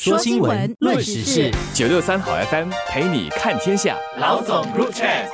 说新闻，论时事，九六三好 FM 陪你看天下。老总入 chat。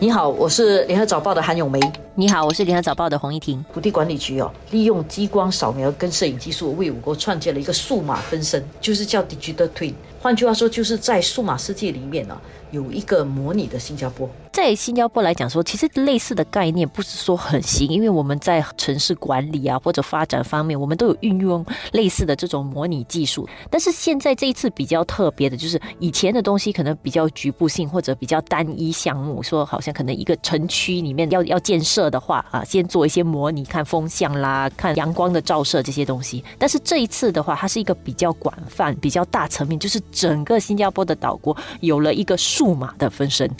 你好，我是联合早报的韩永梅。你好，我是联合早报的洪一婷。土地管理局哦，利用激光扫描跟摄影技术，为我国创建了一个数码分身，就是叫 Digital Twin。换句话说，就是在数码世界里面呢，有一个模拟的新加坡。在新加坡来讲说，其实类似的概念不是说很新，因为我们在城市管理啊或者发展方面，我们都有运用类似的这种模拟技术。但是现在这一次比较特别的就是，以前的东西可能比较局部性或者比较单一项目，说好像可能一个城区里面要要建设的话啊，先做一些模拟，看风向啦，看阳光的照射这些东西。但是这一次的话，它是一个比较广泛、比较大层面，就是整个新加坡的岛国有了一个数码的分身。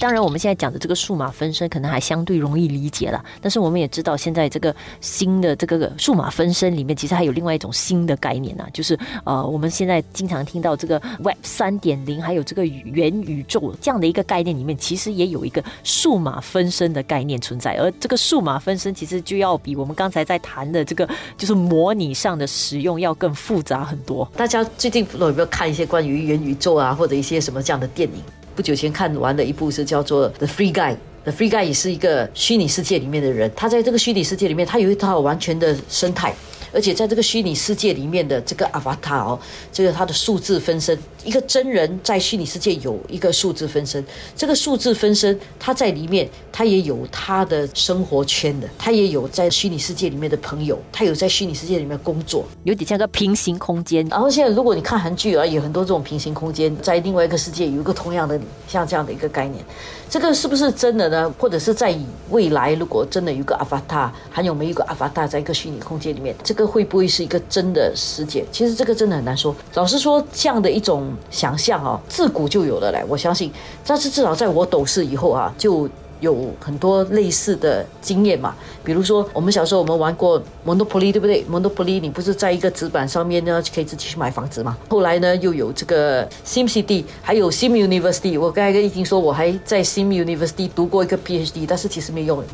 当然，我们现在讲的这个数码分身可能还相对容易理解了，但是我们也知道，现在这个新的这个数码分身里面，其实还有另外一种新的概念呢，就是呃，我们现在经常听到这个 Web 三点零，还有这个元宇宙这样的一个概念里面，其实也有一个数码分身的概念存在，而这个数码分身其实就要比我们刚才在谈的这个就是模拟上的使用要更复杂很多。大家最近有没有看一些关于元宇宙啊，或者一些什么这样的电影？不久前看完的一部是叫做《The Free Guy》，《The Free Guy》也是一个虚拟世界里面的人，他在这个虚拟世界里面，他有一套完全的生态。而且在这个虚拟世界里面的这个 avatar 哦，这个它的数字分身，一个真人在虚拟世界有一个数字分身，这个数字分身它在里面，它也有它的生活圈的，它也有在虚拟世界里面的朋友，它有在虚拟世界里面工作，有点像个平行空间。然后现在如果你看韩剧啊，有很多这种平行空间，在另外一个世界有一个同样的像这样的一个概念，这个是不是真的呢？或者是在未来如果真的有个 avatar，还有没有一个 avatar 在一个虚拟空间里面，这个？这会不会是一个真的世界？其实这个真的很难说。老实说，这样的一种想象啊，自古就有了嘞。我相信，但是至少在我懂事以后啊，就。有很多类似的经验嘛，比如说我们小时候我们玩过 Monopoly，对不对？Monopoly 你不是在一个纸板上面呢，就可以自己去买房子嘛？后来呢又有这个 Sim City，还有 Sim University。我刚才已经说我还在 Sim University 读过一个 PhD，但是其实没用。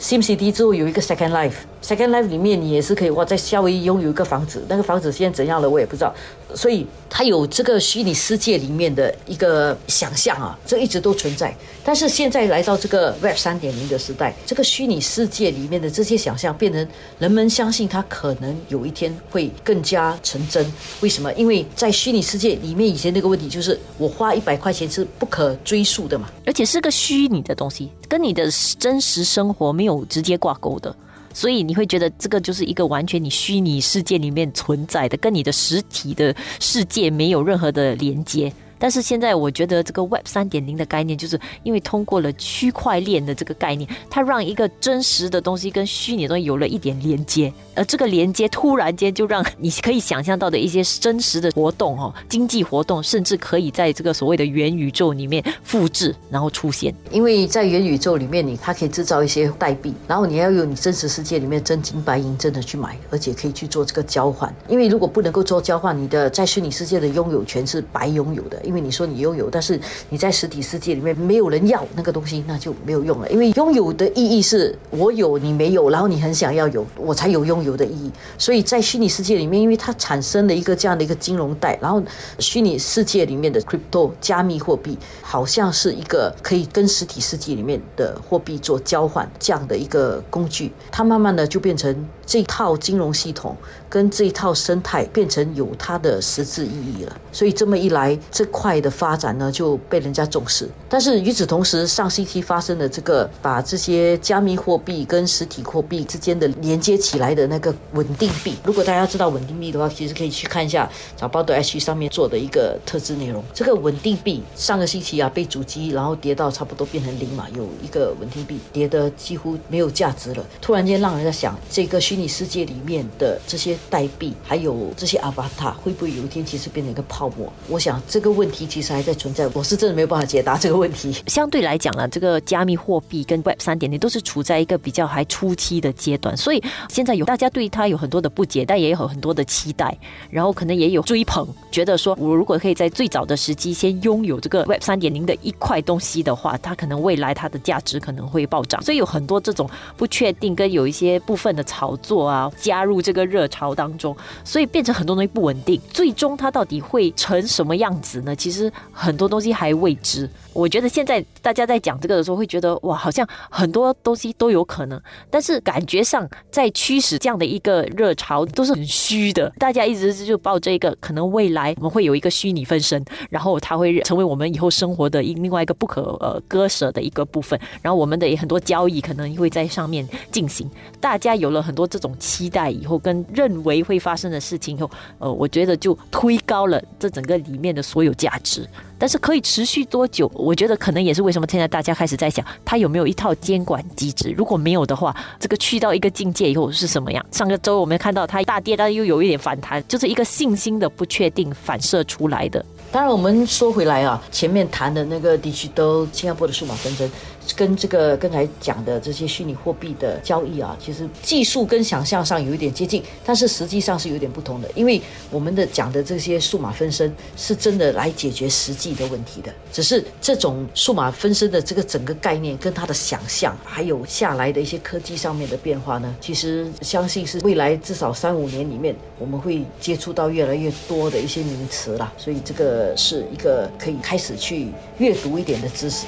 Sim City 之后有一个 Second Life，Second Life 里面你也是可以哇，在夏威夷拥有一个房子，那个房子现在怎样了我也不知道。所以它有这个虚拟世界里面的一个想象啊，这一直都存在。但是现在来到这个 Web 三点零的时代，这个虚拟世界里面的这些想象变成人们相信它可能有一天会更加成真。为什么？因为在虚拟世界里面，以前那个问题就是我花一百块钱是不可追溯的嘛，而且是个虚拟的东西，跟你的真实生活没有直接挂钩的，所以你会觉得这个就是一个完全你虚拟世界里面存在的，跟你的实体的世界没有任何的连接。但是现在我觉得这个 Web 三点零的概念，就是因为通过了区块链的这个概念，它让一个真实的东西跟虚拟的东西有了一点连接，而这个连接突然间就让你可以想象到的一些真实的活动哦，经济活动，甚至可以在这个所谓的元宇宙里面复制，然后出现。因为在元宇宙里面，你它可以制造一些代币，然后你要用你真实世界里面真金白银真的去买，而且可以去做这个交换。因为如果不能够做交换，你的在虚拟世界的拥有权是白拥有的。因为你说你拥有，但是你在实体世界里面没有人要那个东西，那就没有用了。因为拥有的意义是我有你没有，然后你很想要有，我才有拥有的意义。所以在虚拟世界里面，因为它产生了一个这样的一个金融带，然后虚拟世界里面的 crypto 加密货币，好像是一个可以跟实体世界里面的货币做交换这样的一个工具。它慢慢的就变成这套金融系统跟这一套生态变成有它的实质意义了。所以这么一来，这快的发展呢就被人家重视。但是与此同时，上星期发生的这个把这些加密货币跟实体货币之间的连接起来的那个稳定币。如果大家知道稳定币的话，其实可以去看一下早报的 H 上面做的一个特制内容。这个稳定币上个星期啊被主机然后跌到差不多变成零嘛，有一个稳定币跌的几乎没有价值了。突然间让人家想，这个虚拟世界里面的这些代币还有这些 Avatar 会不会有一天其实变成一个泡沫？我想这个问题其实还在存在，我是真的没有办法解答这个问题。相对来讲呢，这个加密货币跟 Web 三点零都是处在一个比较还初期的阶段，所以现在有大家对它有很多的不解，但也有很多的期待，然后可能也有追捧，觉得说我如果可以在最早的时机先拥有这个 Web 三点零的一块东西的话，它可能未来它的价值可能会暴涨。所以有很多这种不确定跟有一些部分的炒作啊，加入这个热潮当中，所以变成很多东西不稳定。最终它到底会成什么样子呢？其实很多东西还未知。我觉得现在大家在讲这个的时候，会觉得哇，好像很多东西都有可能，但是感觉上在驱使这样的一个热潮都是很虚的。大家一直就抱着一个可能未来我们会有一个虚拟分身，然后它会成为我们以后生活的一另外一个不可呃割舍的一个部分，然后我们的很多交易可能会在上面进行。大家有了很多这种期待以后，跟认为会发生的事情以后，呃，我觉得就推高了这整个里面的所有价值。但是可以持续多久？我觉得可能也是为什么现在大家开始在想，它有没有一套监管机制？如果没有的话，这个去到一个境界以后是什么样？上个周我们看到它大跌，但是又有一点反弹，就是一个信心的不确定反射出来的。当然，我们说回来啊，前面谈的那个地区都新加坡的数码纷争。跟这个刚才讲的这些虚拟货币的交易啊，其实技术跟想象上有一点接近，但是实际上是有点不同的。因为我们的讲的这些数码分身是真的来解决实际的问题的，只是这种数码分身的这个整个概念跟他的想象，还有下来的一些科技上面的变化呢，其实相信是未来至少三五年里面我们会接触到越来越多的一些名词啦。所以这个呃是一个可以开始去阅读一点的知识。